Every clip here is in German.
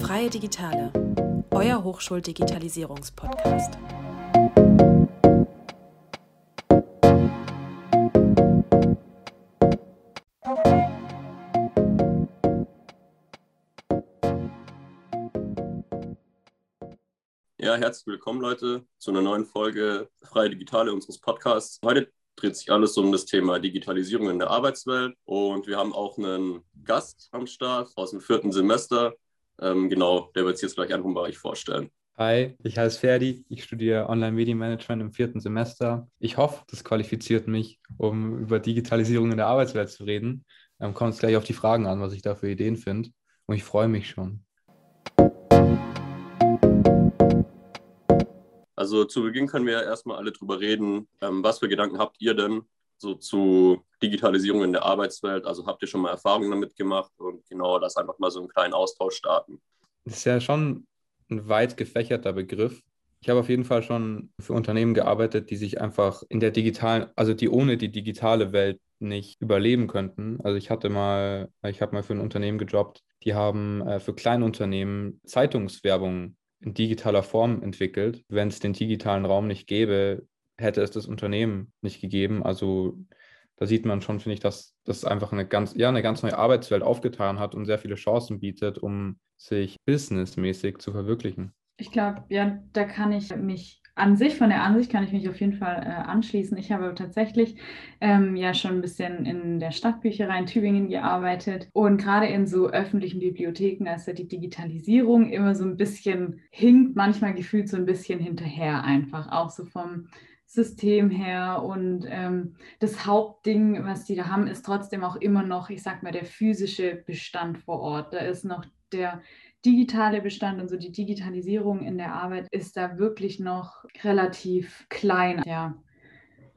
Freie Digitale, euer Hochschuldigitalisierungspodcast. Ja, herzlich willkommen, Leute, zu einer neuen Folge Freie Digitale unseres Podcasts. Heute dreht sich alles um das Thema Digitalisierung in der Arbeitswelt und wir haben auch einen Gast am Start aus dem vierten Semester. Ähm, genau, der wird sich jetzt gleich einfach bei euch vorstellen. Hi, ich heiße Ferdi, ich studiere Online-Medienmanagement im vierten Semester. Ich hoffe, das qualifiziert mich, um über Digitalisierung in der Arbeitswelt zu reden. Ähm, kommt es gleich auf die Fragen an, was ich da für Ideen finde. Und ich freue mich schon. Also zu Beginn können wir erstmal alle drüber reden. Ähm, was für Gedanken habt ihr denn so zu Digitalisierung in der Arbeitswelt? Also habt ihr schon mal Erfahrungen damit gemacht und genau das einfach mal so einen kleinen Austausch starten? Das ist ja schon ein weit gefächerter Begriff. Ich habe auf jeden Fall schon für Unternehmen gearbeitet, die sich einfach in der digitalen, also die ohne die digitale Welt nicht überleben könnten. Also ich hatte mal, ich habe mal für ein Unternehmen gejobbt, die haben äh, für Kleinunternehmen Zeitungswerbung in digitaler Form entwickelt. Wenn es den digitalen Raum nicht gäbe, hätte es das Unternehmen nicht gegeben. Also da sieht man schon, finde ich, dass das einfach eine ganz, ja, eine ganz neue Arbeitswelt aufgetan hat und sehr viele Chancen bietet, um sich businessmäßig zu verwirklichen. Ich glaube, ja, da kann ich mich an sich, von der Ansicht kann ich mich auf jeden Fall äh, anschließen. Ich habe tatsächlich ähm, ja schon ein bisschen in der Stadtbücherei in Tübingen gearbeitet und gerade in so öffentlichen Bibliotheken, da die Digitalisierung immer so ein bisschen hinkt, manchmal gefühlt so ein bisschen hinterher einfach, auch so vom System her. Und ähm, das Hauptding, was die da haben, ist trotzdem auch immer noch, ich sag mal, der physische Bestand vor Ort. Da ist noch der digitale Bestand und so die Digitalisierung in der Arbeit ist da wirklich noch relativ klein. Ja,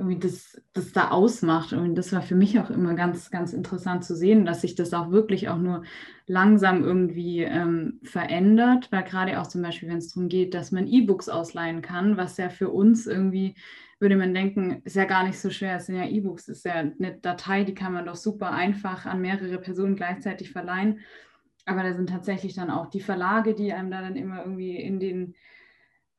irgendwie das, das da ausmacht. Und das war für mich auch immer ganz, ganz interessant zu sehen, dass sich das auch wirklich auch nur langsam irgendwie ähm, verändert, weil gerade auch zum Beispiel, wenn es darum geht, dass man E-Books ausleihen kann, was ja für uns irgendwie, würde man denken, ist ja gar nicht so schwer. Es sind ja E-Books, ist ja eine Datei, die kann man doch super einfach an mehrere Personen gleichzeitig verleihen. Aber da sind tatsächlich dann auch die Verlage, die einem da dann immer irgendwie in den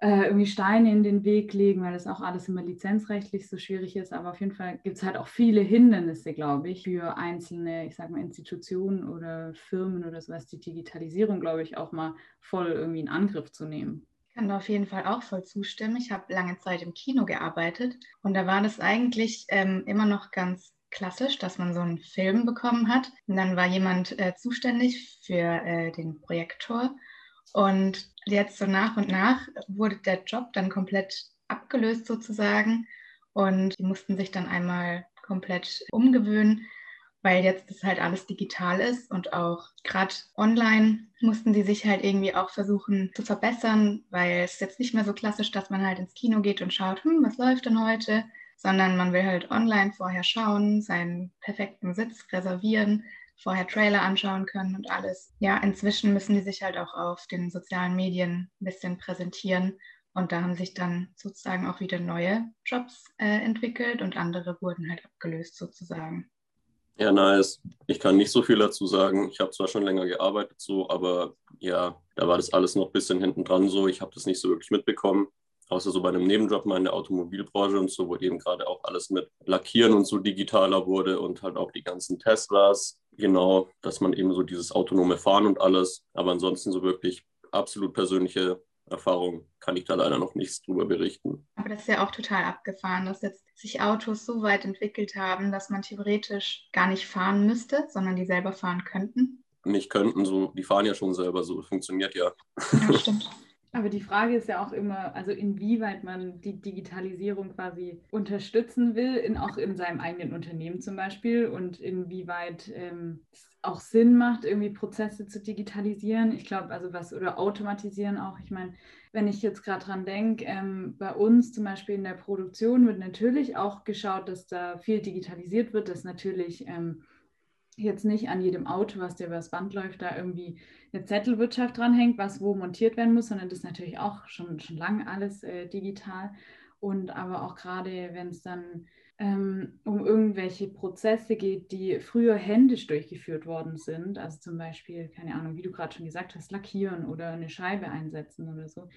äh, irgendwie Steine in den Weg legen, weil das auch alles immer lizenzrechtlich so schwierig ist. Aber auf jeden Fall gibt es halt auch viele Hindernisse, glaube ich, für einzelne, ich sag mal, Institutionen oder Firmen oder sowas, die Digitalisierung, glaube ich, auch mal voll irgendwie in Angriff zu nehmen. Ich kann da auf jeden Fall auch voll zustimmen. Ich habe lange Zeit im Kino gearbeitet und da war das eigentlich ähm, immer noch ganz klassisch, dass man so einen Film bekommen hat. Und dann war jemand äh, zuständig für äh, den Projektor. Und jetzt so nach und nach wurde der Job dann komplett abgelöst sozusagen. Und die mussten sich dann einmal komplett umgewöhnen, weil jetzt das halt alles digital ist und auch gerade online mussten die sich halt irgendwie auch versuchen zu verbessern, weil es jetzt nicht mehr so klassisch, dass man halt ins Kino geht und schaut, hm, was läuft denn heute, sondern man will halt online vorher schauen, seinen perfekten Sitz reservieren, vorher Trailer anschauen können und alles. Ja, inzwischen müssen die sich halt auch auf den sozialen Medien ein bisschen präsentieren. Und da haben sich dann sozusagen auch wieder neue Jobs äh, entwickelt und andere wurden halt abgelöst sozusagen. Ja, nice. Ich kann nicht so viel dazu sagen. Ich habe zwar schon länger gearbeitet so, aber ja, da war das alles noch ein bisschen hinten dran so. Ich habe das nicht so wirklich mitbekommen außer so bei einem Nebenjob mal in der Automobilbranche und so, wo eben gerade auch alles mit Lackieren und so digitaler wurde und halt auch die ganzen Teslas, genau, dass man eben so dieses autonome Fahren und alles, aber ansonsten so wirklich absolut persönliche Erfahrung kann ich da leider noch nichts drüber berichten. Aber das ist ja auch total abgefahren, dass jetzt sich Autos so weit entwickelt haben, dass man theoretisch gar nicht fahren müsste, sondern die selber fahren könnten. Nicht könnten, so, die fahren ja schon selber, so funktioniert ja. Ja, stimmt. Aber die Frage ist ja auch immer, also inwieweit man die Digitalisierung quasi unterstützen will, in, auch in seinem eigenen Unternehmen zum Beispiel und inwieweit ähm, es auch Sinn macht, irgendwie Prozesse zu digitalisieren. Ich glaube, also was oder automatisieren auch. Ich meine, wenn ich jetzt gerade dran denke, ähm, bei uns zum Beispiel in der Produktion wird natürlich auch geschaut, dass da viel digitalisiert wird, dass natürlich ähm, jetzt nicht an jedem Auto, was dir übers Band läuft, da irgendwie eine Zettelwirtschaft dranhängt, was wo montiert werden muss, sondern das ist natürlich auch schon, schon lange alles äh, digital. Und aber auch gerade, wenn es dann ähm, um irgendwelche Prozesse geht, die früher händisch durchgeführt worden sind. Also zum Beispiel, keine Ahnung, wie du gerade schon gesagt hast, lackieren oder eine Scheibe einsetzen oder so.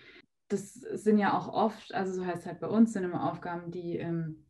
Das sind ja auch oft, also so heißt es halt bei uns, sind immer Aufgaben, die ähm,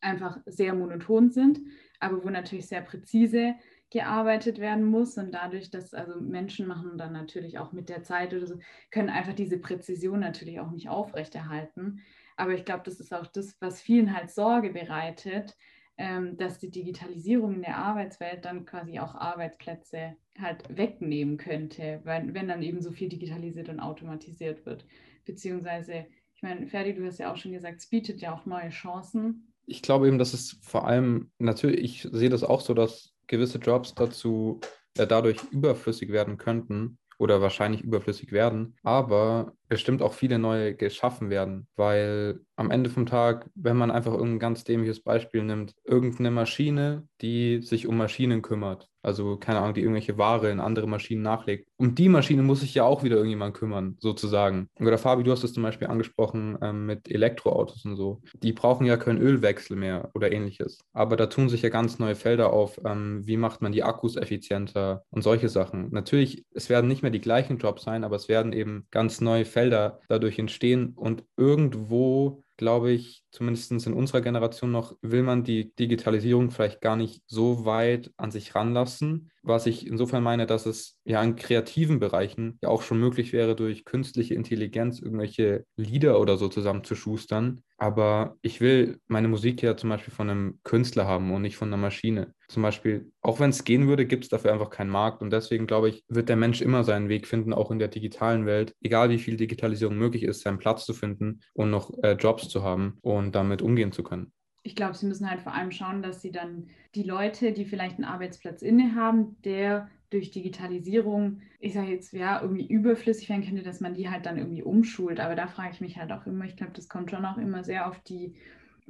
einfach sehr monoton sind, aber wo natürlich sehr präzise gearbeitet werden muss und dadurch, dass also Menschen machen dann natürlich auch mit der Zeit oder so, können einfach diese Präzision natürlich auch nicht aufrechterhalten. Aber ich glaube, das ist auch das, was vielen halt Sorge bereitet, ähm, dass die Digitalisierung in der Arbeitswelt dann quasi auch Arbeitsplätze halt wegnehmen könnte, weil, wenn dann eben so viel digitalisiert und automatisiert wird. Beziehungsweise, ich meine, Ferdi, du hast ja auch schon gesagt, es bietet ja auch neue Chancen. Ich glaube eben, dass es vor allem, natürlich, ich sehe das auch so, dass gewisse Jobs dazu äh, dadurch überflüssig werden könnten oder wahrscheinlich überflüssig werden, aber bestimmt auch viele neue geschaffen werden, weil am Ende vom Tag, wenn man einfach irgendein ganz dämliches Beispiel nimmt, irgendeine Maschine, die sich um Maschinen kümmert, also keine Ahnung, die irgendwelche Ware in andere Maschinen nachlegt. Um die Maschine muss sich ja auch wieder irgendjemand kümmern, sozusagen. Oder Fabi, du hast es zum Beispiel angesprochen ähm, mit Elektroautos und so. Die brauchen ja keinen Ölwechsel mehr oder ähnliches. Aber da tun sich ja ganz neue Felder auf. Ähm, wie macht man die Akkus effizienter und solche Sachen. Natürlich, es werden nicht mehr die gleichen Jobs sein, aber es werden eben ganz neue Felder Felder dadurch entstehen. Und irgendwo glaube ich, zumindest in unserer Generation noch, will man die Digitalisierung vielleicht gar nicht so weit an sich ranlassen. Was ich insofern meine, dass es ja in kreativen Bereichen ja auch schon möglich wäre, durch künstliche Intelligenz irgendwelche Lieder oder so zusammenzuschustern. Aber ich will meine Musik ja zum Beispiel von einem Künstler haben und nicht von einer Maschine. Zum Beispiel, auch wenn es gehen würde, gibt es dafür einfach keinen Markt. Und deswegen glaube ich, wird der Mensch immer seinen Weg finden, auch in der digitalen Welt, egal wie viel Digitalisierung möglich ist, seinen Platz zu finden und noch äh, Jobs zu haben und damit umgehen zu können. Ich glaube, sie müssen halt vor allem schauen, dass sie dann die Leute, die vielleicht einen Arbeitsplatz innehaben, der durch Digitalisierung, ich sage jetzt, ja, irgendwie überflüssig werden könnte, dass man die halt dann irgendwie umschult. Aber da frage ich mich halt auch immer, ich glaube, das kommt schon auch immer sehr auf die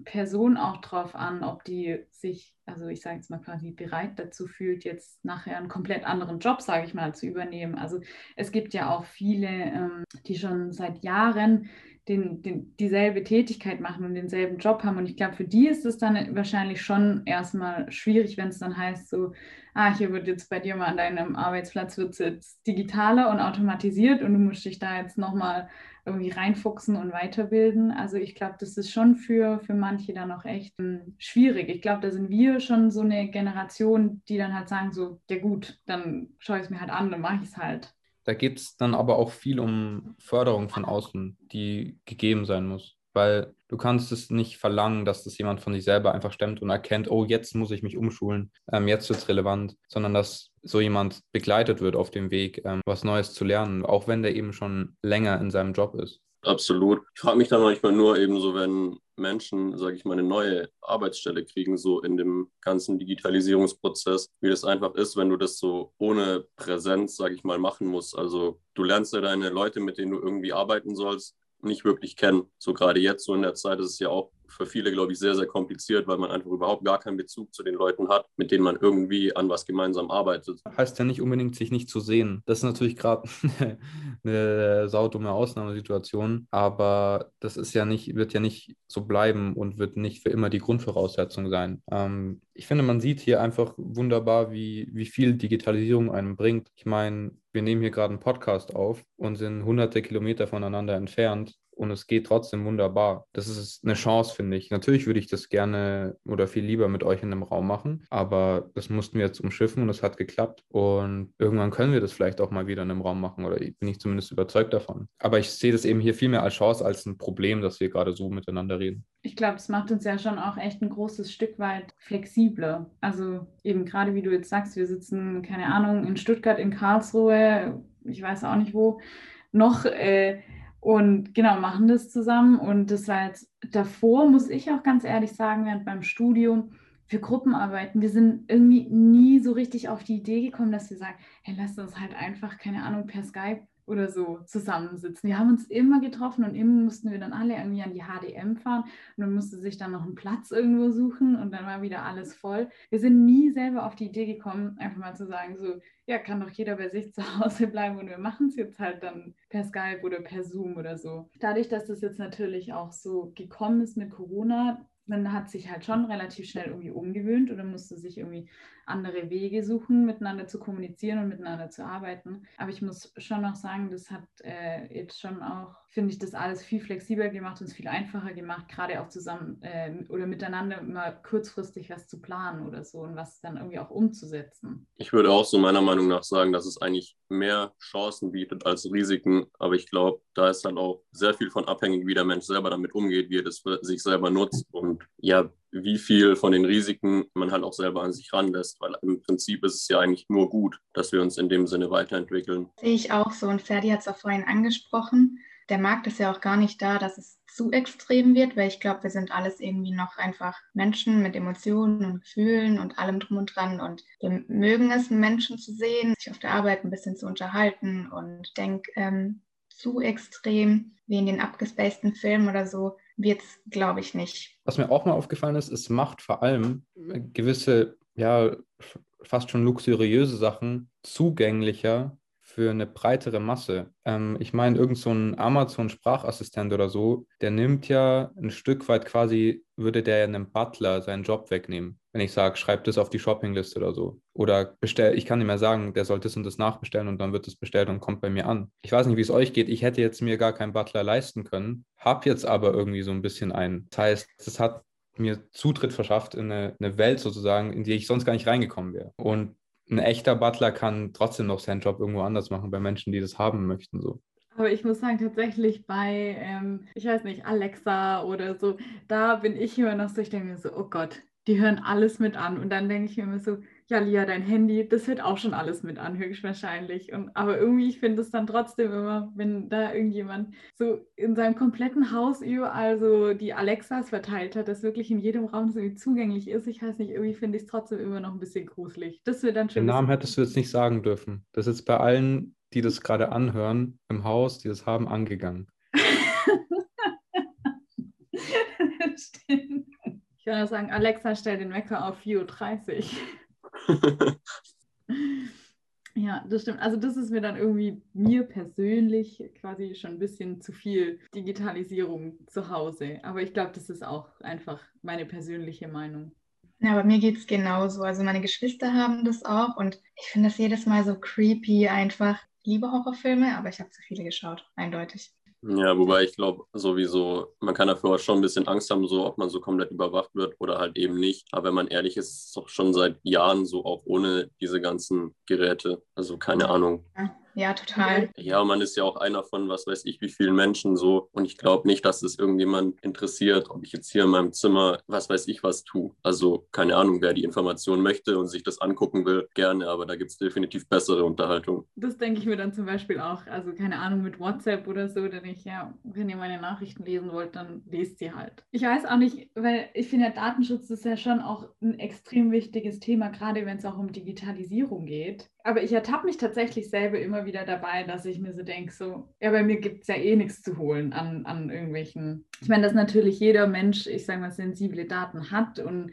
Person auch drauf an, ob die sich, also ich sage jetzt mal quasi bereit dazu fühlt, jetzt nachher einen komplett anderen Job, sage ich mal, zu übernehmen. Also es gibt ja auch viele, ähm, die schon seit Jahren den, den, dieselbe Tätigkeit machen und denselben Job haben. Und ich glaube, für die ist es dann wahrscheinlich schon erstmal schwierig, wenn es dann heißt, so, ah, hier wird jetzt bei dir mal an deinem Arbeitsplatz wird jetzt digitaler und automatisiert und du musst dich da jetzt nochmal irgendwie reinfuchsen und weiterbilden. Also ich glaube, das ist schon für, für manche dann auch echt ähm, schwierig. Ich glaube, da sind wir schon so eine Generation, die dann halt sagen, so, ja gut, dann schaue ich es mir halt an, dann mache ich es halt. Da geht es dann aber auch viel um Förderung von außen, die gegeben sein muss. Weil du kannst es nicht verlangen, dass das jemand von sich selber einfach stemmt und erkennt, oh, jetzt muss ich mich umschulen, ähm, jetzt wird es relevant, sondern dass so jemand begleitet wird auf dem Weg, ähm, was Neues zu lernen, auch wenn der eben schon länger in seinem Job ist. Absolut. Ich frage mich dann manchmal nur eben so, wenn Menschen, sage ich mal, eine neue Arbeitsstelle kriegen, so in dem ganzen Digitalisierungsprozess, wie das einfach ist, wenn du das so ohne Präsenz, sage ich mal, machen musst. Also du lernst ja deine Leute, mit denen du irgendwie arbeiten sollst, nicht wirklich kennen. So gerade jetzt, so in der Zeit, ist es ja auch für viele, glaube ich, sehr, sehr kompliziert, weil man einfach überhaupt gar keinen Bezug zu den Leuten hat, mit denen man irgendwie an was gemeinsam arbeitet. Heißt ja nicht unbedingt, sich nicht zu sehen. Das ist natürlich gerade eine saudumme Ausnahmesituation, aber das ist ja nicht, wird ja nicht so bleiben und wird nicht für immer die Grundvoraussetzung sein. Ähm, ich finde, man sieht hier einfach wunderbar, wie, wie viel Digitalisierung einem bringt. Ich meine, wir nehmen hier gerade einen Podcast auf und sind hunderte Kilometer voneinander entfernt und es geht trotzdem wunderbar. Das ist eine Chance, finde ich. Natürlich würde ich das gerne oder viel lieber mit euch in einem Raum machen, aber das mussten wir jetzt umschiffen und es hat geklappt. Und irgendwann können wir das vielleicht auch mal wieder in einem Raum machen oder bin ich zumindest überzeugt davon. Aber ich sehe das eben hier viel mehr als Chance als ein Problem, dass wir gerade so miteinander reden. Ich glaube, es macht uns ja schon auch echt ein großes Stück weit flexibler. Also eben gerade wie du jetzt sagst, wir sitzen, keine Ahnung, in Stuttgart, in Karlsruhe, ich weiß auch nicht wo, noch. Äh, und genau, machen das zusammen. Und das war jetzt davor, muss ich auch ganz ehrlich sagen, während beim Studium für Gruppenarbeiten, wir sind irgendwie nie so richtig auf die Idee gekommen, dass wir sagen, hey, lass uns halt einfach, keine Ahnung, per Skype oder so zusammensitzen. Wir haben uns immer getroffen und immer mussten wir dann alle irgendwie an die HDM fahren und dann musste sich dann noch einen Platz irgendwo suchen und dann war wieder alles voll. Wir sind nie selber auf die Idee gekommen, einfach mal zu sagen, so, ja, kann doch jeder bei sich zu Hause bleiben und wir machen es jetzt halt dann per Skype oder per Zoom oder so. Dadurch, dass das jetzt natürlich auch so gekommen ist mit Corona, man hat sich halt schon relativ schnell irgendwie umgewöhnt oder musste sich irgendwie andere Wege suchen, miteinander zu kommunizieren und miteinander zu arbeiten. Aber ich muss schon noch sagen, das hat äh, jetzt schon auch, finde ich, das alles viel flexibler gemacht und es viel einfacher gemacht, gerade auch zusammen äh, oder miteinander mal kurzfristig was zu planen oder so und was dann irgendwie auch umzusetzen. Ich würde auch so meiner Meinung nach sagen, dass es eigentlich mehr Chancen bietet als Risiken. Aber ich glaube, da ist dann auch sehr viel von abhängig, wie der Mensch selber damit umgeht, wie er das für sich selber nutzt und ja, wie viel von den Risiken man halt auch selber an sich ranlässt, weil im Prinzip ist es ja eigentlich nur gut, dass wir uns in dem Sinne weiterentwickeln. Sehe ich auch so und Ferdi hat es auch vorhin angesprochen. Der Markt ist ja auch gar nicht da, dass es zu extrem wird, weil ich glaube, wir sind alles irgendwie noch einfach Menschen mit Emotionen und Gefühlen und allem drum und dran und wir mögen es, Menschen zu sehen, sich auf der Arbeit ein bisschen zu unterhalten und ich denke, ähm, zu extrem wie in den abgespaceden Filmen oder so wird es, glaube ich, nicht. Was mir auch mal aufgefallen ist, es macht vor allem gewisse, ja, fast schon luxuriöse Sachen zugänglicher für eine breitere Masse. Ähm, ich meine, irgend so ein Amazon-Sprachassistent oder so, der nimmt ja ein Stück weit quasi, würde der einem Butler seinen Job wegnehmen. Wenn ich sage, schreib das auf die Shoppingliste oder so. Oder bestell, ich kann ihm ja sagen, der soll das und das nachbestellen und dann wird das bestellt und kommt bei mir an. Ich weiß nicht, wie es euch geht. Ich hätte jetzt mir gar keinen Butler leisten können, habe jetzt aber irgendwie so ein bisschen einen. Das heißt, es hat mir Zutritt verschafft in eine, eine, Welt sozusagen, in die ich sonst gar nicht reingekommen wäre. Und ein echter Butler kann trotzdem noch seinen Job irgendwo anders machen bei Menschen, die das haben möchten. So. Aber ich muss sagen, tatsächlich bei, ähm, ich weiß nicht, Alexa oder so, da bin ich immer noch so, ich denke mir so, oh Gott, die hören alles mit an. Und dann denke ich mir immer so, ja, Lia, dein Handy, das hört auch schon alles mit an, höchstwahrscheinlich. Und, aber irgendwie, ich finde es dann trotzdem immer, wenn da irgendjemand so in seinem kompletten Haus überall so die Alexas verteilt hat, dass wirklich in jedem Raum so zugänglich ist. Ich weiß nicht, irgendwie finde ich es trotzdem immer noch ein bisschen gruselig. Das wird dann schon. Den Namen hättest du jetzt nicht sagen dürfen. Das ist jetzt bei allen, die das gerade anhören, im Haus, die das haben, angegangen. Stimmt. Ich würde sagen, Alexa, stell den Wecker auf 4.30 Uhr. Ja, das stimmt. Also das ist mir dann irgendwie mir persönlich quasi schon ein bisschen zu viel Digitalisierung zu Hause. Aber ich glaube, das ist auch einfach meine persönliche Meinung. Ja, aber mir geht es genauso. Also meine Geschwister haben das auch und ich finde das jedes Mal so creepy einfach. Ich liebe Horrorfilme, aber ich habe zu viele geschaut, eindeutig. Ja, wobei ich glaube, sowieso, man kann dafür auch schon ein bisschen Angst haben, so ob man so komplett überwacht wird oder halt eben nicht. Aber wenn man ehrlich ist, ist es doch schon seit Jahren so, auch ohne diese ganzen Geräte. Also keine Ahnung. Ja. Ja, total. Ja, man ist ja auch einer von was weiß ich wie vielen Menschen so. Und ich glaube nicht, dass es irgendjemand interessiert, ob ich jetzt hier in meinem Zimmer was weiß ich was tue. Also keine Ahnung, wer die Information möchte und sich das angucken will, gerne. Aber da gibt es definitiv bessere Unterhaltung. Das denke ich mir dann zum Beispiel auch. Also keine Ahnung mit WhatsApp oder so, denn ich, ja, wenn ihr meine Nachrichten lesen wollt, dann lest sie halt. Ich weiß auch nicht, weil ich finde, ja, Datenschutz ist ja schon auch ein extrem wichtiges Thema, gerade wenn es auch um Digitalisierung geht. Aber ich ertappe mich tatsächlich selber immer wieder dabei, dass ich mir so denke, so, ja, bei mir gibt es ja eh nichts zu holen an, an irgendwelchen. Ich meine, dass natürlich jeder Mensch, ich sage mal, sensible Daten hat und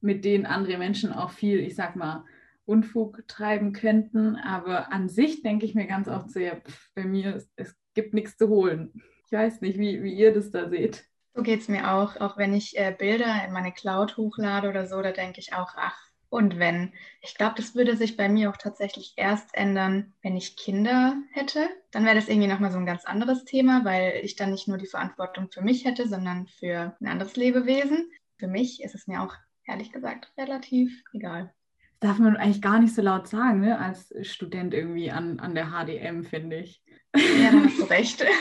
mit denen andere Menschen auch viel, ich sag mal, Unfug treiben könnten. Aber an sich denke ich mir ganz oft so, ja, pff, bei mir, es, es gibt nichts zu holen. Ich weiß nicht, wie, wie ihr das da seht. So geht es mir auch. Auch wenn ich äh, Bilder in meine Cloud hochlade oder so, da denke ich auch, ach, und wenn. Ich glaube, das würde sich bei mir auch tatsächlich erst ändern, wenn ich Kinder hätte. Dann wäre das irgendwie nochmal so ein ganz anderes Thema, weil ich dann nicht nur die Verantwortung für mich hätte, sondern für ein anderes Lebewesen. Für mich ist es mir auch ehrlich gesagt relativ egal. Das darf man eigentlich gar nicht so laut sagen, ne? als Student irgendwie an, an der HDM, finde ich. Ja, da hast du recht.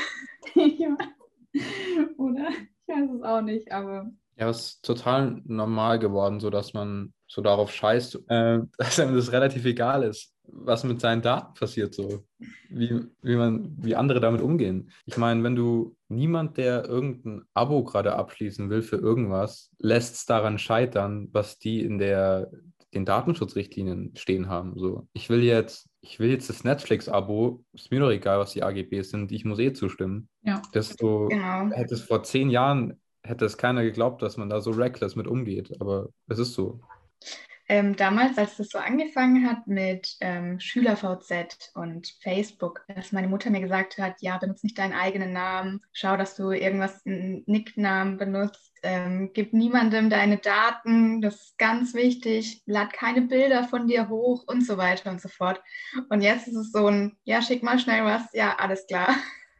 Oder? Ich weiß es auch nicht, aber. Ja, es ist total normal geworden, so dass man so darauf scheißt, äh, dass einem das relativ egal ist, was mit seinen Daten passiert, so wie, wie man, wie andere damit umgehen. Ich meine, wenn du niemand, der irgendein Abo gerade abschließen will für irgendwas, lässt es daran scheitern, was die in der den Datenschutzrichtlinien stehen haben. So, ich will jetzt, ich will jetzt das Netflix-Abo, ist mir doch egal, was die AGBs sind, ich muss eh zustimmen. Ja. Das so, genau. hätte es vor zehn Jahren hätte es keiner geglaubt, dass man da so reckless mit umgeht, aber es ist so. Ähm, damals, als das so angefangen hat mit ähm, SchülerVZ und Facebook, dass meine Mutter mir gesagt hat, ja, benutze nicht deinen eigenen Namen, schau, dass du irgendwas, einen Nicknamen benutzt, ähm, gib niemandem deine Daten, das ist ganz wichtig, lad keine Bilder von dir hoch und so weiter und so fort. Und jetzt ist es so ein, ja, schick mal schnell was, ja, alles klar.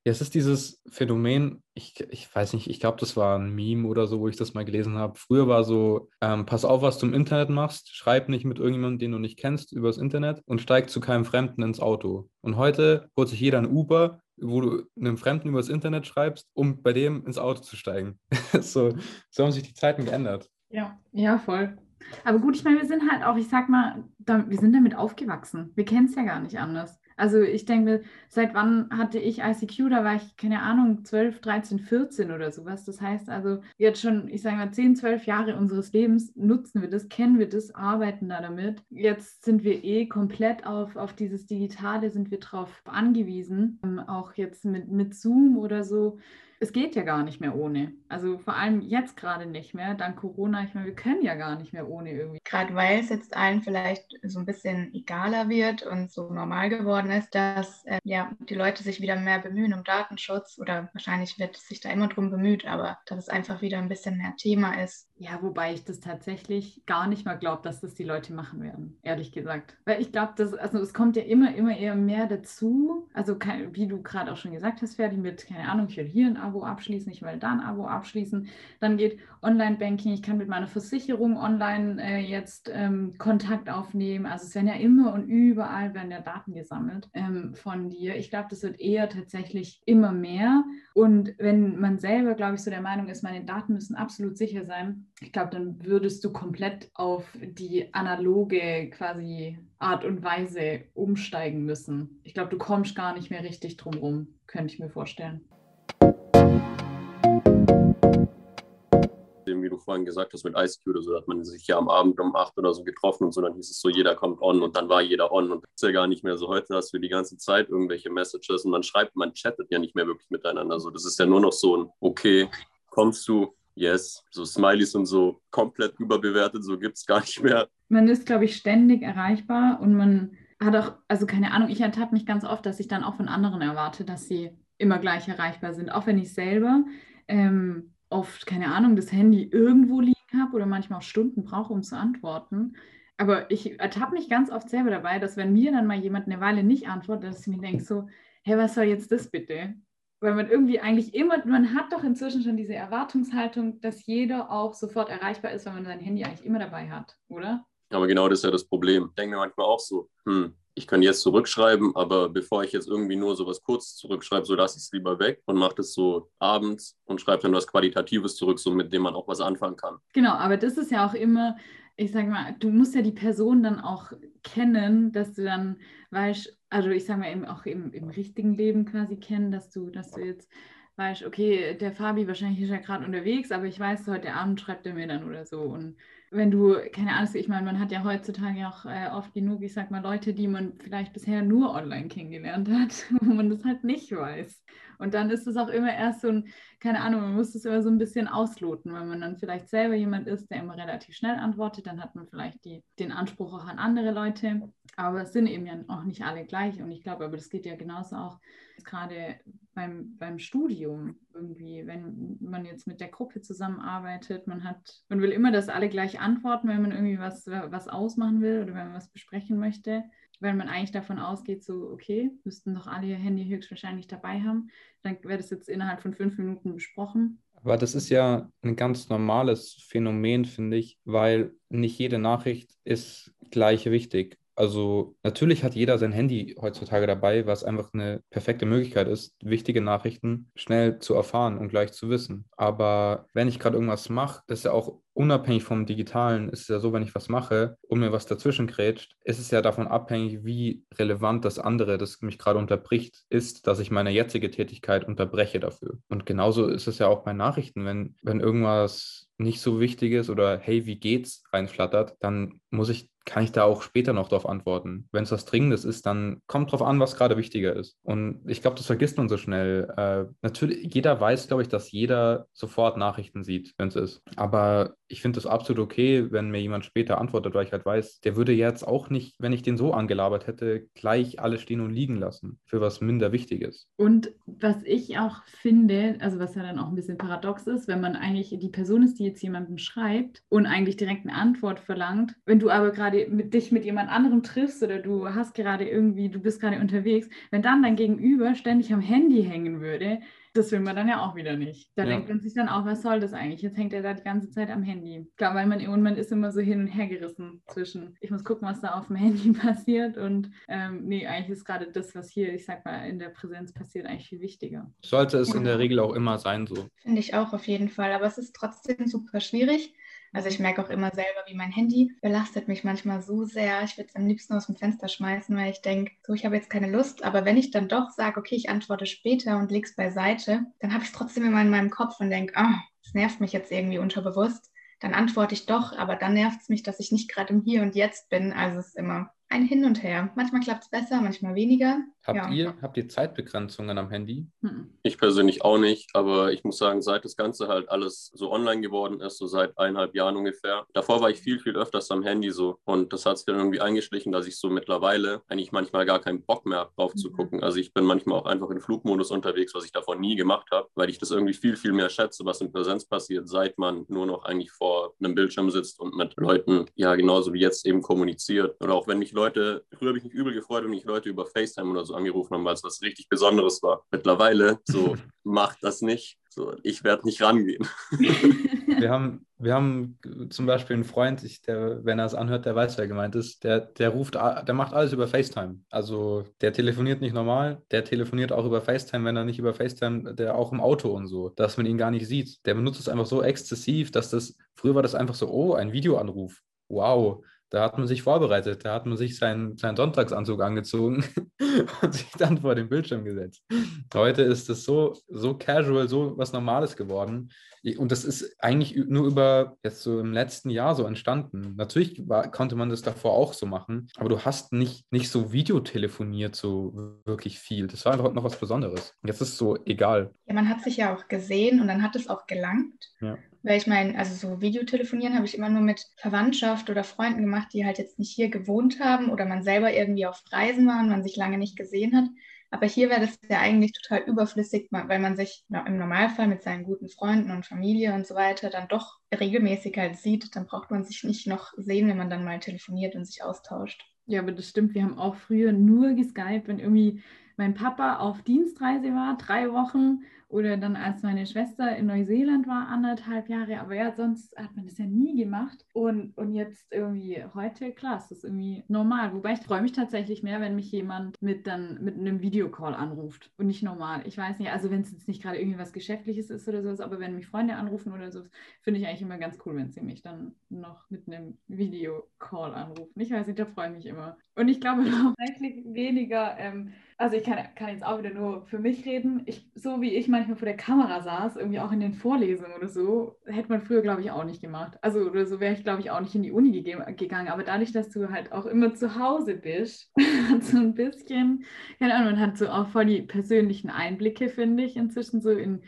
Ja, es ist dieses Phänomen, ich, ich weiß nicht, ich glaube, das war ein Meme oder so, wo ich das mal gelesen habe. Früher war so, ähm, pass auf, was du im Internet machst, schreib nicht mit irgendjemandem, den du nicht kennst, übers Internet und steig zu keinem Fremden ins Auto. Und heute holt sich jeder ein Uber, wo du einem Fremden übers Internet schreibst, um bei dem ins Auto zu steigen. so, so haben sich die Zeiten geändert. Ja, ja, voll. Aber gut, ich meine, wir sind halt auch, ich sag mal, da, wir sind damit aufgewachsen. Wir kennen es ja gar nicht anders. Also ich denke, seit wann hatte ich ICQ? Da war ich, keine Ahnung, 12, 13, 14 oder sowas. Das heißt also, jetzt schon, ich sage mal, 10, 12 Jahre unseres Lebens nutzen wir das, kennen wir das, arbeiten da damit. Jetzt sind wir eh komplett auf, auf dieses Digitale, sind wir drauf angewiesen. Ähm, auch jetzt mit, mit Zoom oder so es geht ja gar nicht mehr ohne. Also vor allem jetzt gerade nicht mehr, dank Corona. Ich meine, wir können ja gar nicht mehr ohne irgendwie. Gerade weil es jetzt allen vielleicht so ein bisschen egaler wird und so normal geworden ist, dass äh, ja die Leute sich wieder mehr bemühen um Datenschutz oder wahrscheinlich wird sich da immer drum bemüht, aber dass es einfach wieder ein bisschen mehr Thema ist. Ja, wobei ich das tatsächlich gar nicht mal glaube, dass das die Leute machen werden, ehrlich gesagt. Weil ich glaube, also es kommt ja immer, immer eher mehr dazu. Also wie du gerade auch schon gesagt hast, Ferdi, mit, keine Ahnung, ich will hier ein Abo abschließen, ich will da ein Abo abschließen. Dann geht Online-Banking, ich kann mit meiner Versicherung online äh, jetzt ähm, Kontakt aufnehmen. Also es werden ja immer und überall werden ja Daten gesammelt ähm, von dir. Ich glaube, das wird eher tatsächlich immer mehr. Und wenn man selber, glaube ich, so der Meinung ist, meine Daten müssen absolut sicher sein, ich glaube, dann würdest du komplett auf die analoge quasi Art und Weise umsteigen müssen. Ich glaube, du kommst gar nicht mehr richtig drum rum, könnte ich mir vorstellen. Wie du vorhin gesagt hast, mit ICQ oder so, hat man sich ja am Abend um 8 oder so getroffen und so, dann hieß es so, jeder kommt on und dann war jeder on und das ist ja gar nicht mehr so. Heute hast du die ganze Zeit irgendwelche Messages und man schreibt, man chattet ja nicht mehr wirklich miteinander. So, das ist ja nur noch so ein, okay, kommst du, yes, so Smileys und so komplett überbewertet, so gibt es gar nicht mehr. Man ist, glaube ich, ständig erreichbar und man hat auch, also keine Ahnung, ich ertappe mich ganz oft, dass ich dann auch von anderen erwarte, dass sie immer gleich erreichbar sind. Auch wenn ich selber ähm, oft, keine Ahnung, das Handy irgendwo liegen habe oder manchmal auch Stunden brauche, um zu antworten. Aber ich ertappe mich ganz oft selber dabei, dass wenn mir dann mal jemand eine Weile nicht antwortet, dass ich mir denke so, hey, was soll jetzt das bitte? Weil man irgendwie eigentlich immer, man hat doch inzwischen schon diese Erwartungshaltung, dass jeder auch sofort erreichbar ist, weil man sein Handy eigentlich immer dabei hat, oder? Aber genau das ist ja das Problem. Ich denke mir manchmal auch so, hm, ich kann jetzt zurückschreiben, aber bevor ich jetzt irgendwie nur so was kurz zurückschreibe, so lasse ich es lieber weg und mache das so abends und schreibe dann was Qualitatives zurück, so mit dem man auch was anfangen kann. Genau, aber das ist ja auch immer, ich sage mal, du musst ja die Person dann auch kennen, dass du dann weißt, also ich sage mal eben auch im, im richtigen Leben quasi kennen, dass du, dass du jetzt weißt, okay, der Fabi wahrscheinlich ist ja gerade unterwegs, aber ich weiß, heute Abend schreibt er mir dann oder so und wenn du, keine Ahnung, ich meine, man hat ja heutzutage auch äh, oft genug, ich sag mal, Leute, die man vielleicht bisher nur online kennengelernt hat, wo man das halt nicht weiß. Und dann ist es auch immer erst so ein, keine Ahnung, man muss es immer so ein bisschen ausloten. Wenn man dann vielleicht selber jemand ist, der immer relativ schnell antwortet, dann hat man vielleicht die, den Anspruch auch an andere Leute. Aber es sind eben ja auch nicht alle gleich. Und ich glaube, aber das geht ja genauso auch gerade beim, beim Studium irgendwie, wenn man jetzt mit der Gruppe zusammenarbeitet, man hat, man will immer, dass alle gleich antworten, wenn man irgendwie was, was ausmachen will oder wenn man was besprechen möchte. Wenn man eigentlich davon ausgeht, so, okay, müssten doch alle ihr Handy höchstwahrscheinlich dabei haben, dann wäre das jetzt innerhalb von fünf Minuten besprochen. Aber das ist ja ein ganz normales Phänomen, finde ich, weil nicht jede Nachricht ist gleich wichtig. Also natürlich hat jeder sein Handy heutzutage dabei, was einfach eine perfekte Möglichkeit ist, wichtige Nachrichten schnell zu erfahren und gleich zu wissen. Aber wenn ich gerade irgendwas mache, das ist ja auch unabhängig vom Digitalen, ist es ja so, wenn ich was mache und mir was dazwischen grätscht, ist es ja davon abhängig, wie relevant das andere, das mich gerade unterbricht, ist, dass ich meine jetzige Tätigkeit unterbreche dafür. Und genauso ist es ja auch bei Nachrichten, wenn, wenn irgendwas nicht so wichtig ist oder hey, wie geht's reinflattert, dann muss ich kann ich da auch später noch darauf antworten. Wenn es was Dringendes ist, dann kommt drauf an, was gerade wichtiger ist. Und ich glaube, das vergisst man so schnell. Äh, natürlich, jeder weiß, glaube ich, dass jeder sofort Nachrichten sieht, wenn es ist. Aber ich finde das absolut okay, wenn mir jemand später antwortet, weil ich halt weiß, der würde jetzt auch nicht, wenn ich den so angelabert hätte, gleich alles stehen und liegen lassen für was minder Wichtiges. Und was ich auch finde, also was ja dann auch ein bisschen paradox ist, wenn man eigentlich die Person ist, die jetzt jemanden schreibt und eigentlich direkt eine Antwort verlangt, wenn du aber gerade mit dich mit jemand anderem triffst oder du hast gerade irgendwie, du bist gerade unterwegs, wenn dann dein Gegenüber ständig am Handy hängen würde, das will man dann ja auch wieder nicht. Da ja. denkt man sich dann auch, was soll das eigentlich? Jetzt hängt er da die ganze Zeit am Handy. Klar, weil man, und man ist immer so hin und her gerissen zwischen, ich muss gucken, was da auf dem Handy passiert und ähm, nee, eigentlich ist gerade das, was hier, ich sag mal, in der Präsenz passiert, eigentlich viel wichtiger. Sollte es ja. in der Regel auch immer sein so. Finde ich auch auf jeden Fall, aber es ist trotzdem super schwierig also ich merke auch immer selber, wie mein Handy belastet mich manchmal so sehr. Ich würde es am liebsten aus dem Fenster schmeißen, weil ich denke, so, ich habe jetzt keine Lust. Aber wenn ich dann doch sage, okay, ich antworte später und lege es beiseite, dann habe ich es trotzdem immer in meinem Kopf und denke, oh, das nervt mich jetzt irgendwie unterbewusst. Dann antworte ich doch, aber dann nervt es mich, dass ich nicht gerade im Hier und Jetzt bin. Also es ist immer ein Hin und Her. Manchmal klappt es besser, manchmal weniger. Habt, ja. ihr, habt ihr Zeitbegrenzungen am Handy? Hm. Ich persönlich auch nicht, aber ich muss sagen, seit das Ganze halt alles so online geworden ist, so seit eineinhalb Jahren ungefähr. Davor war ich viel, viel öfters am Handy so und das hat sich dann irgendwie eingeschlichen, dass ich so mittlerweile eigentlich manchmal gar keinen Bock mehr habe, drauf mhm. zu gucken. Also ich bin manchmal auch einfach in Flugmodus unterwegs, was ich davor nie gemacht habe, weil ich das irgendwie viel, viel mehr schätze, was in Präsenz passiert, seit man nur noch eigentlich vor einem Bildschirm sitzt und mit Leuten, ja genauso wie jetzt eben kommuniziert. Oder auch wenn mich Leute, früher habe ich mich übel gefreut, wenn mich Leute über FaceTime oder so angerufen haben, weil es was richtig Besonderes war. Mittlerweile, so, macht das nicht. So, ich werde nicht rangehen. wir haben, wir haben zum Beispiel einen Freund, ich, der, wenn er es anhört, der weiß, wer gemeint ist, der, der ruft, der macht alles über FaceTime. Also der telefoniert nicht normal, der telefoniert auch über FaceTime, wenn er nicht über FaceTime, der auch im Auto und so, dass man ihn gar nicht sieht. Der benutzt es einfach so exzessiv, dass das, früher war das einfach so, oh, ein Videoanruf. Wow, da hat man sich vorbereitet, da hat man sich seinen, seinen Sonntagsanzug angezogen und sich dann vor den Bildschirm gesetzt. Heute ist es so, so casual, so was Normales geworden. Und das ist eigentlich nur über jetzt so im letzten Jahr so entstanden. Natürlich war, konnte man das davor auch so machen, aber du hast nicht, nicht so Videotelefoniert so wirklich viel. Das war einfach noch was Besonderes. Jetzt ist es so egal. Ja, man hat sich ja auch gesehen und dann hat es auch gelangt. Ja. Weil ich meine, also so Videotelefonieren habe ich immer nur mit Verwandtschaft oder Freunden gemacht, die halt jetzt nicht hier gewohnt haben oder man selber irgendwie auf Reisen war und man sich lange nicht gesehen hat. Aber hier wäre das ja eigentlich total überflüssig, weil man sich im Normalfall mit seinen guten Freunden und Familie und so weiter dann doch regelmäßig halt sieht. Dann braucht man sich nicht noch sehen, wenn man dann mal telefoniert und sich austauscht. Ja, aber das stimmt. Wir haben auch früher nur geskypt, wenn irgendwie mein Papa auf Dienstreise war, drei Wochen oder dann als meine Schwester in Neuseeland war, anderthalb Jahre. Aber ja, sonst hat man das ja nie gemacht. Und, und jetzt irgendwie heute, klar, ist das irgendwie normal. Wobei ich freue mich tatsächlich mehr, wenn mich jemand mit dann mit einem Videocall anruft und nicht normal. Ich weiß nicht, also wenn es jetzt nicht gerade irgendwie was Geschäftliches ist oder so, aber wenn mich Freunde anrufen oder so, finde ich eigentlich immer ganz cool, wenn sie mich dann noch mit einem Videocall anrufen. Ich weiß nicht, da freue ich mich immer. Und ich glaube tatsächlich weniger. Ähm, also ich kann, kann, jetzt auch wieder nur für mich reden. Ich, so wie ich manchmal vor der Kamera saß, irgendwie auch in den Vorlesungen oder so, hätte man früher, glaube ich, auch nicht gemacht. Also oder so wäre ich, glaube ich, auch nicht in die Uni gegangen. Aber dadurch, dass du halt auch immer zu Hause bist, hat so ein bisschen, keine Ahnung, man hat so auch voll die persönlichen Einblicke, finde ich, inzwischen so in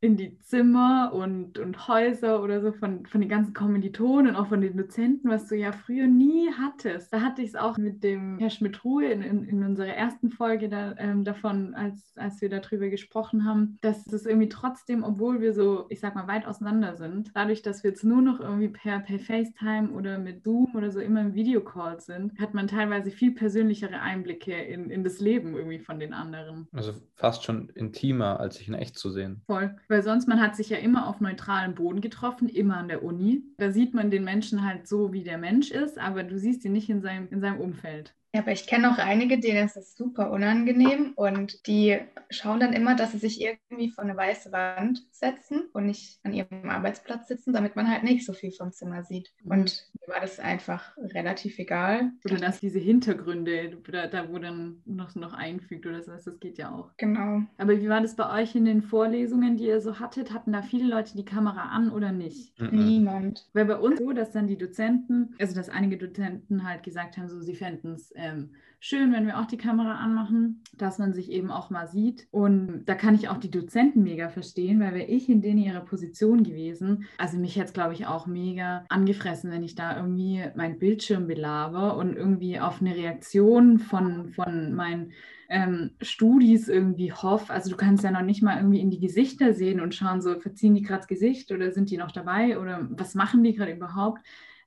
in die Zimmer und, und Häuser oder so von, von den ganzen Kommilitonen und auch von den Dozenten, was du ja früher nie hattest. Da hatte ich es auch mit dem Herr Schmidt-Ruhe in, in, in, unserer ersten Folge da, ähm, davon, als, als wir darüber gesprochen haben, dass es irgendwie trotzdem, obwohl wir so, ich sag mal, weit auseinander sind, dadurch, dass wir jetzt nur noch irgendwie per, per FaceTime oder mit Zoom oder so immer im Videocall sind, hat man teilweise viel persönlichere Einblicke in, in das Leben irgendwie von den anderen. Also fast schon intimer, als sich in echt zu sehen. Voll. Weil sonst, man hat sich ja immer auf neutralem Boden getroffen, immer an der Uni. Da sieht man den Menschen halt so, wie der Mensch ist, aber du siehst ihn nicht in seinem, in seinem Umfeld. Ja, aber ich kenne auch einige, denen ist es super unangenehm und die schauen dann immer, dass sie sich irgendwie vor eine weiße Wand setzen und nicht an ihrem Arbeitsplatz sitzen, damit man halt nicht so viel vom Zimmer sieht. Mhm. Und mir war das einfach relativ egal. Oder dass diese Hintergründe, da, da wo dann noch, noch einfügt oder so, das geht ja auch. Genau. Aber wie war das bei euch in den Vorlesungen, die ihr so hattet? Hatten da viele Leute die Kamera an oder nicht? Mhm. Niemand. Weil bei uns so, dass dann die Dozenten, also dass einige Dozenten halt gesagt haben, so sie fänden es ähm, schön, wenn wir auch die Kamera anmachen, dass man sich eben auch mal sieht. Und da kann ich auch die Dozenten mega verstehen, weil wäre ich in denen ihrer Position gewesen, also mich es, glaube ich, auch mega angefressen, wenn ich da irgendwie meinen Bildschirm belaber und irgendwie auf eine Reaktion von, von meinen ähm, Studis irgendwie hoffe. Also du kannst ja noch nicht mal irgendwie in die Gesichter sehen und schauen, so verziehen die gerade das Gesicht oder sind die noch dabei oder was machen die gerade überhaupt.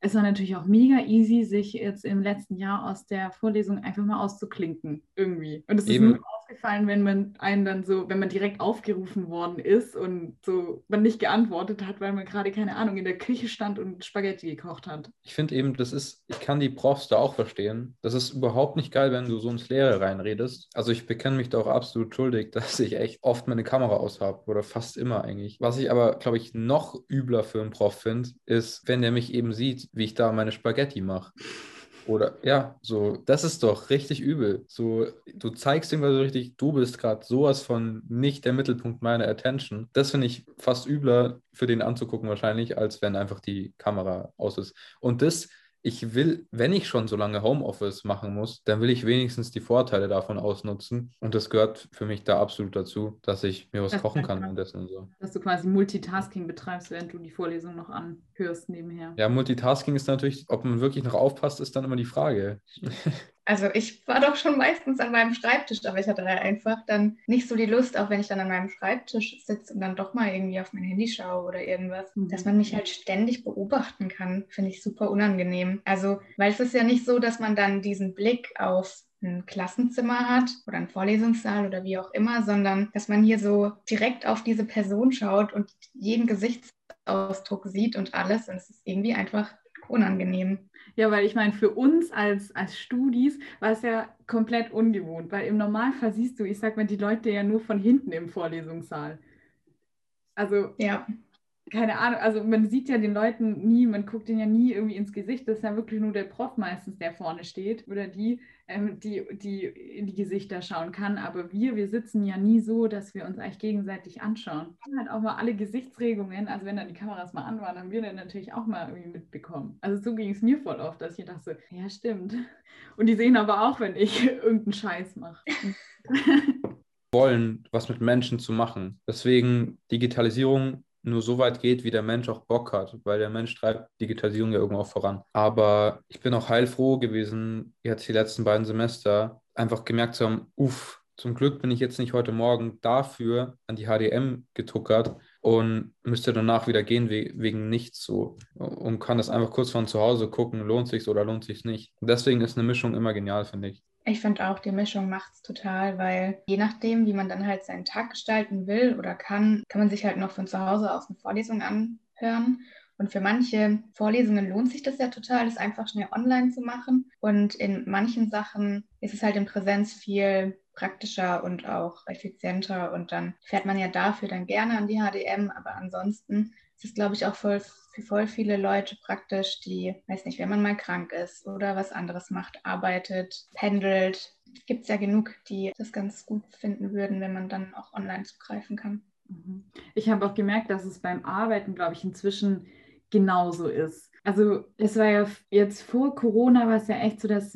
Es war natürlich auch mega easy, sich jetzt im letzten Jahr aus der Vorlesung einfach mal auszuklinken, irgendwie. Und es ist nur aufgefallen, wenn man einen dann so, wenn man direkt aufgerufen worden ist und so man nicht geantwortet hat, weil man gerade, keine Ahnung, in der Küche stand und Spaghetti gekocht hat. Ich finde eben, das ist, ich kann die Profs da auch verstehen. Das ist überhaupt nicht geil, wenn du so ins Leere reinredest. Also ich bekenne mich da auch absolut schuldig, dass ich echt oft meine Kamera aus habe oder fast immer eigentlich. Was ich aber, glaube ich, noch übler für einen Prof finde, ist, wenn der mich eben sieht, wie ich da meine Spaghetti mache. Oder ja, so, das ist doch richtig übel. So, du zeigst irgendwas so richtig, du bist gerade sowas von nicht der Mittelpunkt meiner Attention. Das finde ich fast übler für den anzugucken wahrscheinlich, als wenn einfach die Kamera aus ist. Und das, ich will, wenn ich schon so lange Homeoffice machen muss, dann will ich wenigstens die Vorteile davon ausnutzen. Und das gehört für mich da absolut dazu, dass ich mir was Das kochen kann währenddessen und so. Dass du quasi Multitasking betreibst, während du die Vorlesung noch anhörst nebenher. Ja, Multitasking ist natürlich, ob man wirklich noch aufpasst, ist dann immer die Frage. Also ich war doch schon meistens an meinem Schreibtisch, aber ich hatte halt einfach dann nicht so die Lust, auch wenn ich dann an meinem Schreibtisch sitze und dann doch mal irgendwie auf mein Handy schaue oder irgendwas, Mhm. dass man mich halt ständig beobachten kann, finde ich super unangenehm. Also, weil es ist ja nicht so, dass man dann diesen Blick auf ein Klassenzimmer hat oder einen Vorlesungssaal oder wie auch immer, sondern dass man hier so direkt auf diese Person schaut und jeden Gesichtsausdruck sieht und alles und es ist irgendwie einfach unangenehm. Ja, weil ich meine, für uns als, als Studis war es ja komplett ungewohnt, weil im Normalfall siehst du, ich sag mal, die Leute ja nur von hinten im Vorlesungssaal. Also, Ja, keine Ahnung, also man sieht ja den Leuten nie, man guckt denen ja nie irgendwie ins Gesicht. Das ist ja wirklich nur der Prof meistens, der vorne steht oder die, die, die in die Gesichter schauen kann. Aber wir, wir sitzen ja nie so, dass wir uns eigentlich gegenseitig anschauen. Wir haben halt auch mal alle Gesichtsregungen, also wenn dann die Kameras mal an waren, haben wir dann natürlich auch mal irgendwie mitbekommen. Also so ging es mir voll oft, dass ich dachte ja stimmt. Und die sehen aber auch, wenn ich irgendeinen Scheiß mache. wollen, was mit Menschen zu machen. Deswegen Digitalisierung nur so weit geht, wie der Mensch auch Bock hat, weil der Mensch treibt Digitalisierung ja irgendwo auch voran. Aber ich bin auch heilfroh gewesen, jetzt die letzten beiden Semester, einfach gemerkt zu haben, uff, zum Glück bin ich jetzt nicht heute Morgen dafür an die HDM getuckert und müsste danach wieder gehen we wegen nichts so und kann das einfach kurz von zu Hause gucken, lohnt sich oder lohnt sich nicht. Deswegen ist eine Mischung immer genial, finde ich. Ich finde auch, die Mischung macht es total, weil je nachdem, wie man dann halt seinen Tag gestalten will oder kann, kann man sich halt noch von zu Hause aus eine Vorlesung anhören. Und für manche Vorlesungen lohnt sich das ja total, das einfach schnell online zu machen. Und in manchen Sachen ist es halt in Präsenz viel praktischer und auch effizienter. Und dann fährt man ja dafür dann gerne an die HDM. Aber ansonsten ist es, glaube ich, auch voll, für voll viele Leute praktisch, die, weiß nicht, wenn man mal krank ist oder was anderes macht, arbeitet, pendelt. Gibt es ja genug, die das ganz gut finden würden, wenn man dann auch online zugreifen kann. Mhm. Ich habe auch gemerkt, dass es beim Arbeiten, glaube ich, inzwischen genauso ist. Also es war ja jetzt vor Corona war es ja echt so, dass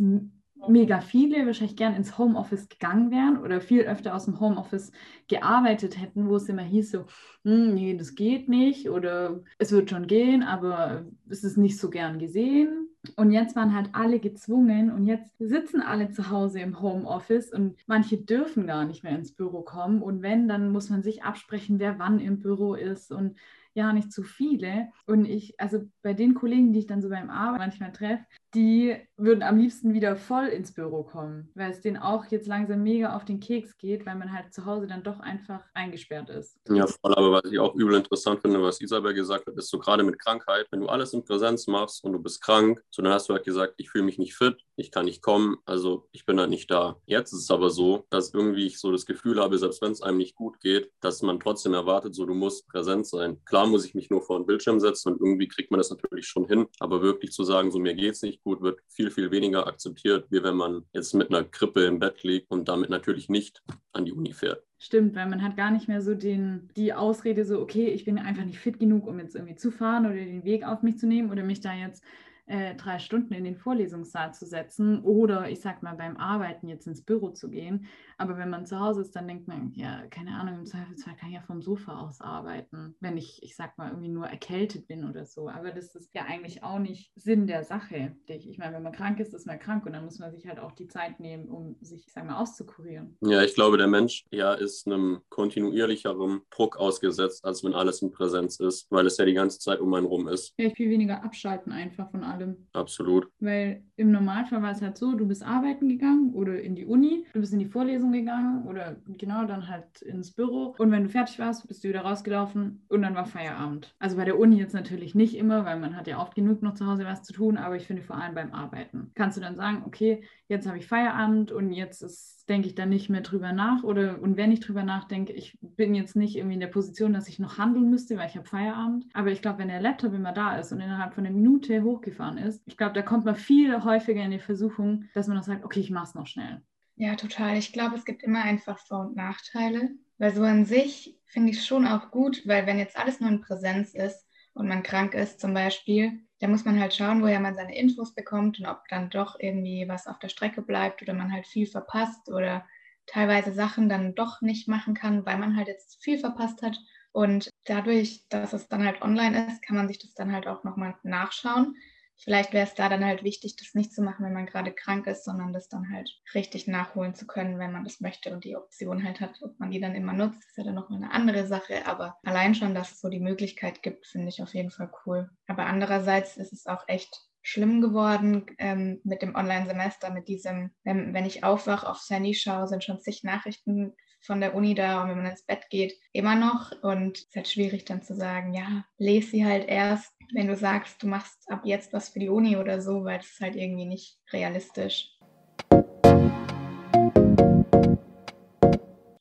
mega viele wahrscheinlich gern ins Homeoffice gegangen wären oder viel öfter aus dem Homeoffice gearbeitet hätten, wo es immer hieß so, "Hm, nee, das geht nicht oder es wird schon gehen, aber es ist nicht so gern gesehen. Und jetzt waren halt alle gezwungen und jetzt sitzen alle zu Hause im Homeoffice und manche dürfen gar nicht mehr ins Büro kommen. Und wenn, dann muss man sich absprechen, wer wann im Büro ist. Und ja nicht zu viele. Und ich, also bei den Kollegen, die ich dann so beim Arbeit manchmal treffe, die würden am liebsten wieder voll ins Büro kommen, weil es denen auch jetzt langsam mega auf den Keks geht, weil man halt zu Hause dann doch einfach eingesperrt ist. Ja, voll, aber was ich auch übel interessant finde, was Isabel gesagt hat, ist so gerade mit Krankheit, wenn du alles in Präsenz machst und du bist krank, so dann hast du halt gesagt, ich fühle mich nicht fit, ich kann nicht kommen, also ich bin halt nicht da. Jetzt ist es aber so, dass irgendwie ich so das Gefühl habe, selbst wenn es einem nicht gut geht, dass man trotzdem erwartet, so du musst präsent sein. Klar muss ich mich nur vor den Bildschirm setzen und irgendwie kriegt man das natürlich schon hin, aber wirklich zu sagen, so mir geht es nicht gut, wird viel, viel weniger akzeptiert, wie wenn man jetzt mit einer Krippe im Bett liegt und damit natürlich nicht an die Uni fährt. Stimmt, weil man hat gar nicht mehr so den, die Ausrede, so, okay, ich bin einfach nicht fit genug, um jetzt irgendwie zu fahren oder den Weg auf mich zu nehmen oder mich da jetzt äh, drei Stunden in den Vorlesungssaal zu setzen oder ich sag mal beim Arbeiten jetzt ins Büro zu gehen. Aber wenn man zu Hause ist, dann denkt man, ja, keine Ahnung, im Zweifelsfall kann ich ja vom Sofa aus arbeiten, wenn ich, ich sag mal, irgendwie nur erkältet bin oder so. Aber das ist ja eigentlich auch nicht Sinn der Sache. Ich meine, wenn man krank ist, ist man krank und dann muss man sich halt auch die Zeit nehmen, um sich, ich sag mal, auszukurieren. Ja, ich glaube, der Mensch ja ist einem kontinuierlicheren Druck ausgesetzt, als wenn alles in Präsenz ist, weil es ja die ganze Zeit um einen rum ist. Ja, viel weniger abschalten einfach von allem. Absolut. Weil im Normalfall war es halt so, du bist arbeiten gegangen oder in die Uni, du bist in die Vorlesung gegangen oder genau dann halt ins Büro. Und wenn du fertig warst, bist du wieder rausgelaufen und dann war Feierabend. Also bei der Uni jetzt natürlich nicht immer, weil man hat ja oft genug noch zu Hause was zu tun, aber ich finde vor allem beim Arbeiten. Kannst du dann sagen, okay, jetzt habe ich Feierabend und jetzt ist denke ich dann nicht mehr drüber nach oder und wenn ich drüber nachdenke, ich bin jetzt nicht irgendwie in der Position, dass ich noch handeln müsste, weil ich habe Feierabend. Aber ich glaube, wenn der Laptop immer da ist und innerhalb von einer Minute hochgefahren ist, ich glaube, da kommt man viel häufiger in die Versuchung, dass man noch sagt, okay, ich mache es noch schnell. Ja, total. Ich glaube, es gibt immer einfach Vor- und Nachteile. Weil so an sich finde ich es schon auch gut, weil wenn jetzt alles nur in Präsenz ist und man krank ist zum Beispiel, da muss man halt schauen, woher man seine Infos bekommt und ob dann doch irgendwie was auf der Strecke bleibt oder man halt viel verpasst oder teilweise Sachen dann doch nicht machen kann, weil man halt jetzt viel verpasst hat. Und dadurch, dass es dann halt online ist, kann man sich das dann halt auch nochmal nachschauen. Vielleicht wäre es da dann halt wichtig, das nicht zu machen, wenn man gerade krank ist, sondern das dann halt richtig nachholen zu können, wenn man das möchte und die Option halt hat. Ob man die dann immer nutzt, ist ja dann nochmal eine andere Sache. Aber allein schon, dass es so die Möglichkeit gibt, finde ich auf jeden Fall cool. Aber andererseits ist es auch echt schlimm geworden ähm, mit dem Online-Semester, mit diesem, wenn, wenn ich aufwache, aufs Handy schaue, sind schon zig Nachrichten von der Uni da und wenn man ins Bett geht, immer noch. Und es ist halt schwierig dann zu sagen, ja, lese sie halt erst, wenn du sagst, du machst ab jetzt was für die Uni oder so, weil das ist halt irgendwie nicht realistisch.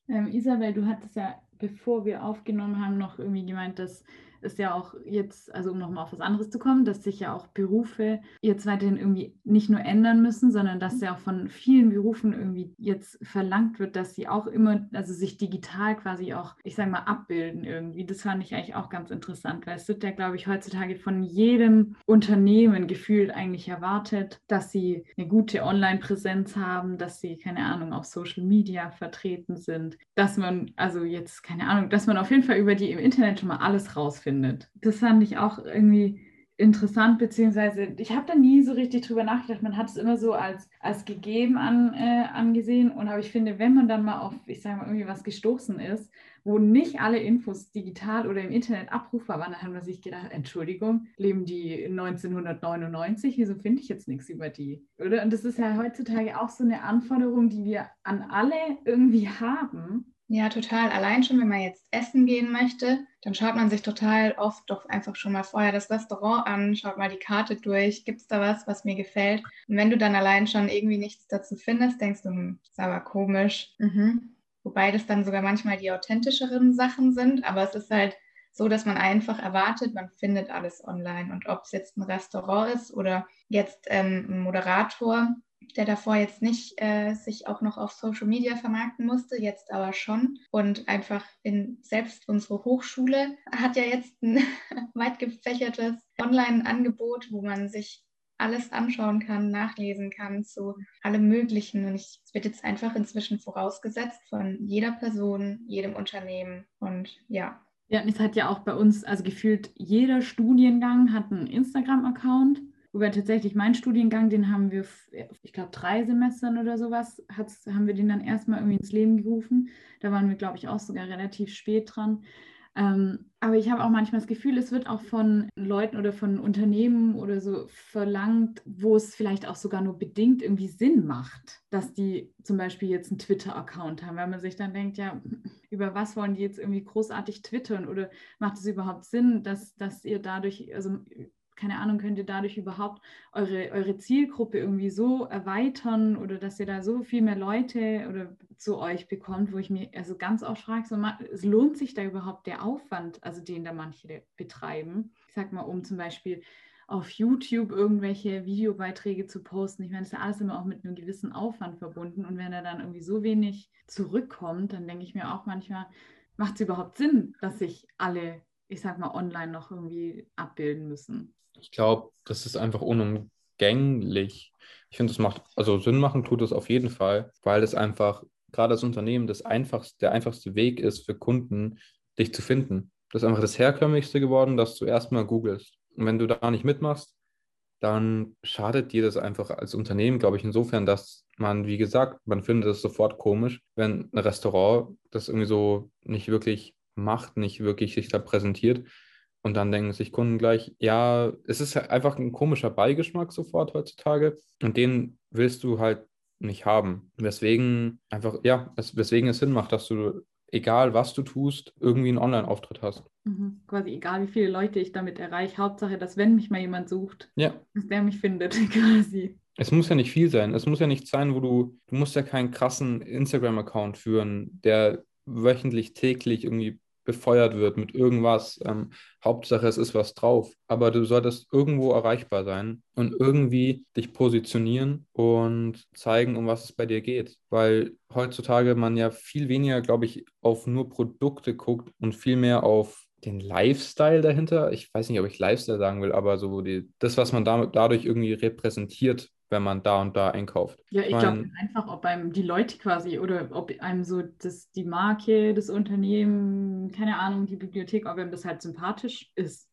Ähm, Isabel, du hattest ja, bevor wir aufgenommen haben, noch irgendwie gemeint, dass ist ja auch jetzt, also um nochmal auf was anderes zu kommen, dass sich ja auch Berufe jetzt weiterhin irgendwie nicht nur ändern müssen, sondern dass ja auch von vielen Berufen irgendwie jetzt verlangt wird, dass sie auch immer, also sich digital quasi auch, ich sage mal, abbilden irgendwie. Das fand ich eigentlich auch ganz interessant, weil es wird ja, glaube ich, heutzutage von jedem Unternehmen gefühlt eigentlich erwartet, dass sie eine gute Online-Präsenz haben, dass sie, keine Ahnung, auf Social Media vertreten sind, dass man, also jetzt, keine Ahnung, dass man auf jeden Fall über die im Internet schon mal alles rausfindet findet. Das fand ich auch irgendwie interessant, beziehungsweise ich habe da nie so richtig drüber nachgedacht. Man hat es immer so als, als gegeben an, äh, angesehen. Und aber ich finde, wenn man dann mal auf, ich sage mal, irgendwie was gestoßen ist, wo nicht alle Infos digital oder im Internet abrufbar waren, dann hat man sich gedacht, Entschuldigung, leben die 1999? Wieso finde ich jetzt nichts über die? Oder? Und das ist ja heutzutage auch so eine Anforderung, die wir an alle irgendwie haben. Ja, total. Allein schon, wenn man jetzt essen gehen möchte, dann schaut man sich total oft doch einfach schon mal vorher das Restaurant an, schaut mal die Karte durch, gibt es da was, was mir gefällt. Und wenn du dann allein schon irgendwie nichts dazu findest, denkst du, hm, ist aber komisch. Mhm. Wobei das dann sogar manchmal die authentischeren Sachen sind, aber es ist halt so, dass man einfach erwartet, man findet alles online. Und ob es jetzt ein Restaurant ist oder jetzt ähm, ein Moderator, der davor jetzt nicht äh, sich auch noch auf Social Media vermarkten musste, jetzt aber schon. Und einfach in selbst unsere Hochschule hat ja jetzt ein weit gefächertes Online-Angebot, wo man sich alles anschauen kann, nachlesen kann zu allem Möglichen. Und es wird jetzt einfach inzwischen vorausgesetzt von jeder Person, jedem Unternehmen. Und ja. Ja, und es hat ja auch bei uns, also gefühlt jeder Studiengang hat einen Instagram-Account. Wobei tatsächlich mein Studiengang, den haben wir, ich glaube, drei Semestern oder sowas, haben wir den dann erstmal irgendwie ins Leben gerufen. Da waren wir, glaube ich, auch sogar relativ spät dran. Ähm, aber ich habe auch manchmal das Gefühl, es wird auch von Leuten oder von Unternehmen oder so verlangt, wo es vielleicht auch sogar nur bedingt irgendwie Sinn macht, dass die zum Beispiel jetzt einen Twitter-Account haben, weil man sich dann denkt, ja, über was wollen die jetzt irgendwie großartig twittern oder macht es überhaupt Sinn, dass, dass ihr dadurch, also keine Ahnung, könnt ihr dadurch überhaupt eure, eure Zielgruppe irgendwie so erweitern oder dass ihr da so viel mehr Leute oder zu euch bekommt, wo ich mir also ganz oft frage, so, es lohnt sich da überhaupt der Aufwand, also den da manche betreiben. Ich sag mal, um zum Beispiel auf YouTube irgendwelche Videobeiträge zu posten. Ich meine, das ist ja alles immer auch mit einem gewissen Aufwand verbunden. Und wenn er dann irgendwie so wenig zurückkommt, dann denke ich mir auch manchmal, macht es überhaupt Sinn, dass sich alle, ich sag mal, online noch irgendwie abbilden müssen? Ich glaube, das ist einfach unumgänglich. Ich finde, das macht, also Sinn machen tut es auf jeden Fall, weil es einfach gerade als Unternehmen das einfachste, der einfachste Weg ist für Kunden, dich zu finden. Das ist einfach das herkömmlichste geworden, dass du erstmal googelst. Und wenn du da nicht mitmachst, dann schadet dir das einfach als Unternehmen, glaube ich, insofern, dass man, wie gesagt, man findet es sofort komisch, wenn ein Restaurant das irgendwie so nicht wirklich macht, nicht wirklich sich da präsentiert und dann denken sich Kunden gleich, ja, es ist einfach ein komischer Beigeschmack sofort heutzutage und den willst du halt nicht haben. Weswegen einfach, ja, es, weswegen es Sinn macht, dass du, egal was du tust, irgendwie einen Online-Auftritt hast. Mhm. Quasi egal, wie viele Leute ich damit erreiche. Hauptsache, dass wenn mich mal jemand sucht, ja. dass der mich findet, quasi. Es muss ja nicht viel sein. Es muss ja nicht sein, wo du, du musst ja keinen krassen Instagram-Account führen, der wöchentlich, täglich irgendwie befeuert wird mit irgendwas. Ähm, Hauptsache, es ist was drauf. Aber du solltest irgendwo erreichbar sein und irgendwie dich positionieren und zeigen, um was es bei dir geht. Weil heutzutage man ja viel weniger, glaube ich, auf nur Produkte guckt und viel mehr auf den Lifestyle dahinter. Ich weiß nicht, ob ich Lifestyle sagen will, aber so die, das, was man damit, dadurch irgendwie repräsentiert, wenn man da und da einkauft. Ja, ich, ich glaube einfach, ob einem die Leute quasi oder ob einem so das, die Marke, das Unternehmen, keine Ahnung, die Bibliothek, ob einem das halt sympathisch ist.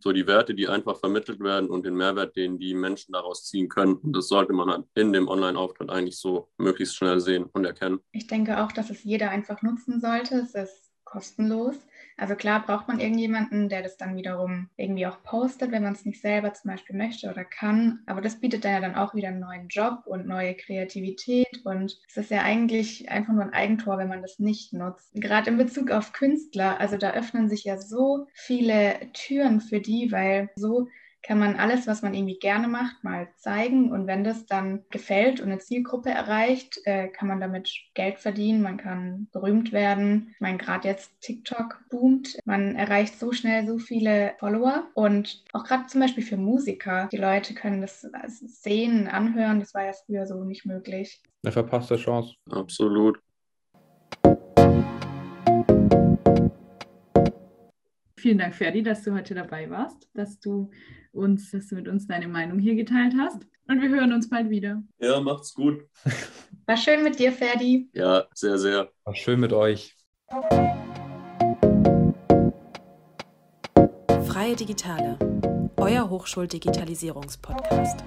So die Werte, die einfach vermittelt werden und den Mehrwert, den die Menschen daraus ziehen können. Und das sollte man halt in dem Online-Auftritt eigentlich so möglichst schnell sehen und erkennen. Ich denke auch, dass es jeder einfach nutzen sollte. Es ist kostenlos. Also klar braucht man irgendjemanden, der das dann wiederum irgendwie auch postet, wenn man es nicht selber zum Beispiel möchte oder kann. Aber das bietet dann ja dann auch wieder einen neuen Job und neue Kreativität. Und es ist ja eigentlich einfach nur ein Eigentor, wenn man das nicht nutzt. Gerade in Bezug auf Künstler, also da öffnen sich ja so viele Türen für die, weil so kann man alles, was man irgendwie gerne macht, mal zeigen. Und wenn das dann gefällt und eine Zielgruppe erreicht, äh, kann man damit Geld verdienen, man kann berühmt werden. Ich meine, gerade jetzt TikTok boomt. Man erreicht so schnell so viele Follower. Und auch gerade zum Beispiel für Musiker, die Leute können das sehen, anhören. Das war ja früher so nicht möglich. Eine verpasste Chance. Absolut. Vielen Dank, Ferdi, dass du heute dabei warst, dass du uns, dass du mit uns deine Meinung hier geteilt hast. Und wir hören uns bald wieder. Ja, macht's gut. War schön mit dir, Ferdi. Ja, sehr, sehr. War schön mit euch. Freie Digitale, euer Hochschuldigitalisierungspodcast.